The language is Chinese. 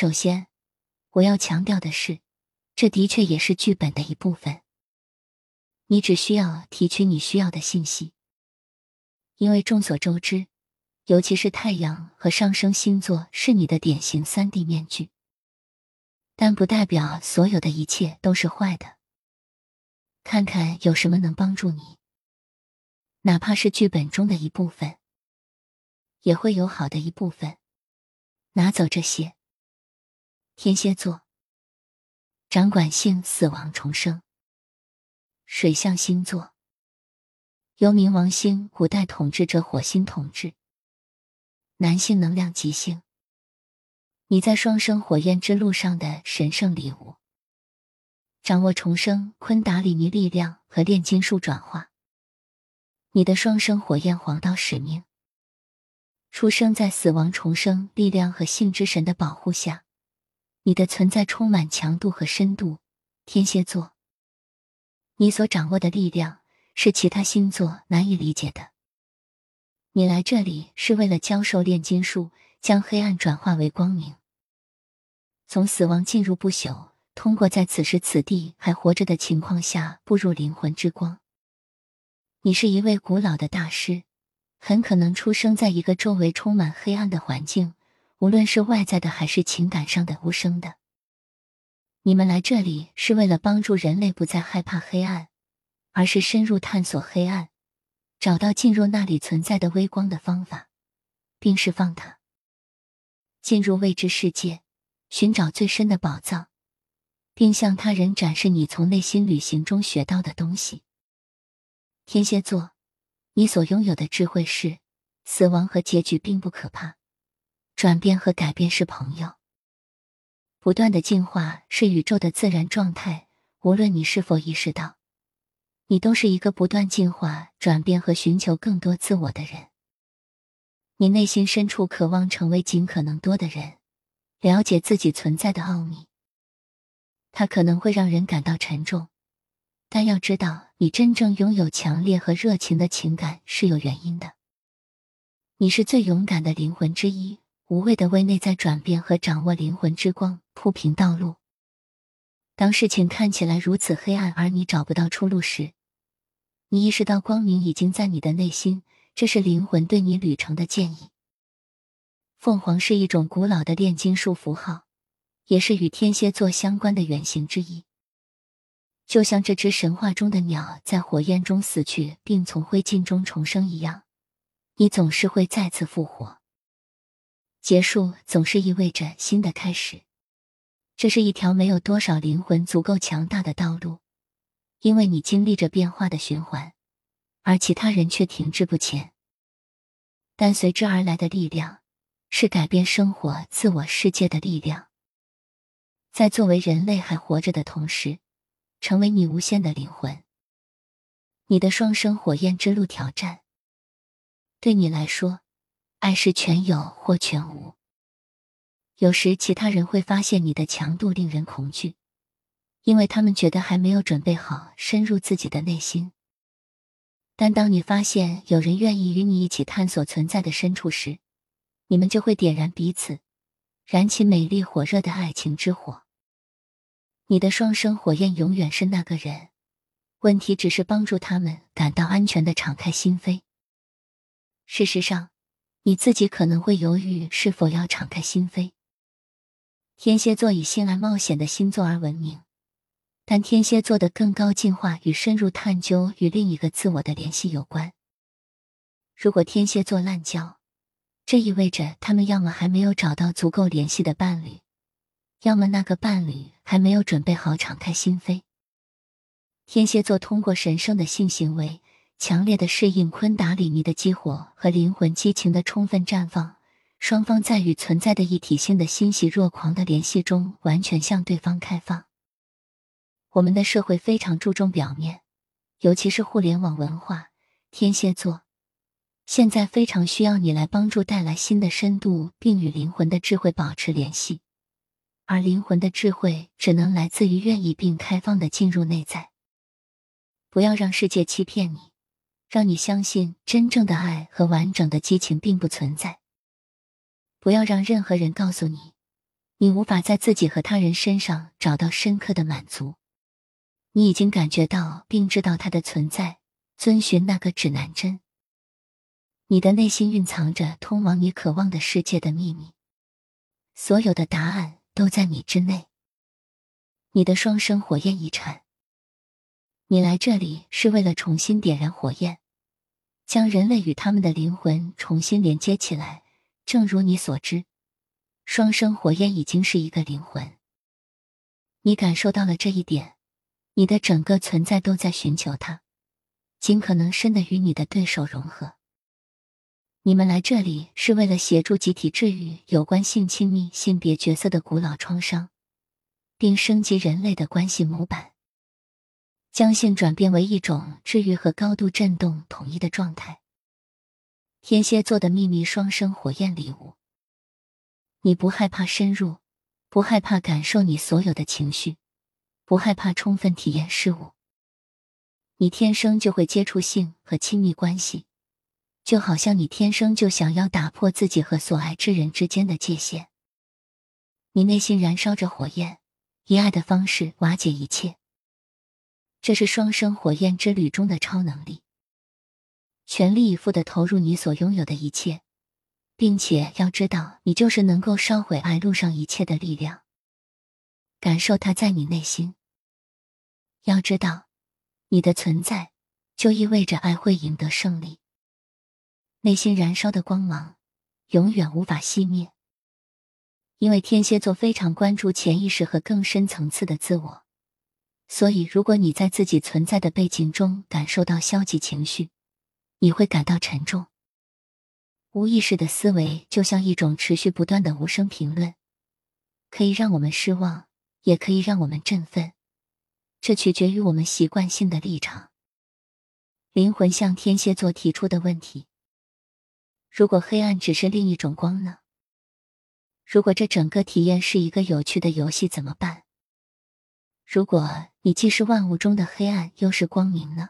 首先，我要强调的是，这的确也是剧本的一部分。你只需要提取你需要的信息，因为众所周知，尤其是太阳和上升星座是你的典型三 D 面具。但不代表所有的一切都是坏的。看看有什么能帮助你，哪怕是剧本中的一部分，也会有好的一部分。拿走这些。天蝎座，掌管性死亡重生。水象星座，由冥王星古代统治者火星统治。男性能量极星。你在双生火焰之路上的神圣礼物，掌握重生昆达里尼力量和炼金术转化。你的双生火焰黄道使命，出生在死亡重生力量和性之神的保护下，你的存在充满强度和深度。天蝎座，你所掌握的力量是其他星座难以理解的。你来这里是为了教授炼金术，将黑暗转化为光明。从死亡进入不朽，通过在此时此地还活着的情况下步入灵魂之光。你是一位古老的大师，很可能出生在一个周围充满黑暗的环境，无论是外在的还是情感上的无声的。你们来这里是为了帮助人类不再害怕黑暗，而是深入探索黑暗，找到进入那里存在的微光的方法，并释放它，进入未知世界。寻找最深的宝藏，并向他人展示你从内心旅行中学到的东西。天蝎座，你所拥有的智慧是：死亡和结局并不可怕，转变和改变是朋友。不断的进化是宇宙的自然状态，无论你是否意识到，你都是一个不断进化、转变和寻求更多自我的人。你内心深处渴望成为尽可能多的人。了解自己存在的奥秘，它可能会让人感到沉重，但要知道，你真正拥有强烈和热情的情感是有原因的。你是最勇敢的灵魂之一，无畏的为内在转变和掌握灵魂之光铺平道路。当事情看起来如此黑暗，而你找不到出路时，你意识到光明已经在你的内心，这是灵魂对你旅程的建议。凤凰是一种古老的炼金术符号，也是与天蝎座相关的原型之一。就像这只神话中的鸟在火焰中死去并从灰烬中重生一样，你总是会再次复活。结束总是意味着新的开始，这是一条没有多少灵魂足够强大的道路，因为你经历着变化的循环，而其他人却停滞不前。但随之而来的力量。是改变生活、自我世界的力量，在作为人类还活着的同时，成为你无限的灵魂。你的双生火焰之路挑战，对你来说，爱是全有或全无。有时其他人会发现你的强度令人恐惧，因为他们觉得还没有准备好深入自己的内心。但当你发现有人愿意与你一起探索存在的深处时，你们就会点燃彼此，燃起美丽火热的爱情之火。你的双生火焰永远是那个人，问题只是帮助他们感到安全的敞开心扉。事实上，你自己可能会犹豫是否要敞开心扉。天蝎座以性爱冒险的星座而闻名，但天蝎座的更高进化与深入探究与另一个自我的联系有关。如果天蝎座滥交，这意味着他们要么还没有找到足够联系的伴侣，要么那个伴侣还没有准备好敞开心扉。天蝎座通过神圣的性行为，强烈的适应昆达里尼的激活和灵魂激情的充分绽放，双方在与存在的一体性的欣喜若狂的联系中，完全向对方开放。我们的社会非常注重表面，尤其是互联网文化。天蝎座。现在非常需要你来帮助，带来新的深度，并与灵魂的智慧保持联系。而灵魂的智慧只能来自于愿意并开放的进入内在。不要让世界欺骗你，让你相信真正的爱和完整的激情并不存在。不要让任何人告诉你，你无法在自己和他人身上找到深刻的满足。你已经感觉到并知道它的存在，遵循那个指南针。你的内心蕴藏着通往你渴望的世界的秘密，所有的答案都在你之内。你的双生火焰遗产。你来这里是为了重新点燃火焰，将人类与他们的灵魂重新连接起来。正如你所知，双生火焰已经是一个灵魂。你感受到了这一点，你的整个存在都在寻求它，尽可能深的与你的对手融合。你们来这里是为了协助集体治愈有关性亲密、性别角色的古老创伤，并升级人类的关系模板。将性转变为一种治愈和高度震动统一的状态。天蝎座的秘密双生火焰礼物。你不害怕深入，不害怕感受你所有的情绪，不害怕充分体验事物。你天生就会接触性和亲密关系，就好像你天生就想要打破自己和所爱之人之间的界限。你内心燃烧着火焰，以爱的方式瓦解一切。这是双生火焰之旅中的超能力，全力以赴的投入你所拥有的一切，并且要知道，你就是能够烧毁爱路上一切的力量。感受它在你内心。要知道，你的存在就意味着爱会赢得胜利。内心燃烧的光芒永远无法熄灭，因为天蝎座非常关注潜意识和更深层次的自我。所以，如果你在自己存在的背景中感受到消极情绪，你会感到沉重。无意识的思维就像一种持续不断的无声评论，可以让我们失望，也可以让我们振奋，这取决于我们习惯性的立场。灵魂向天蝎座提出的问题：如果黑暗只是另一种光呢？如果这整个体验是一个有趣的游戏，怎么办？如果你既是万物中的黑暗，又是光明呢？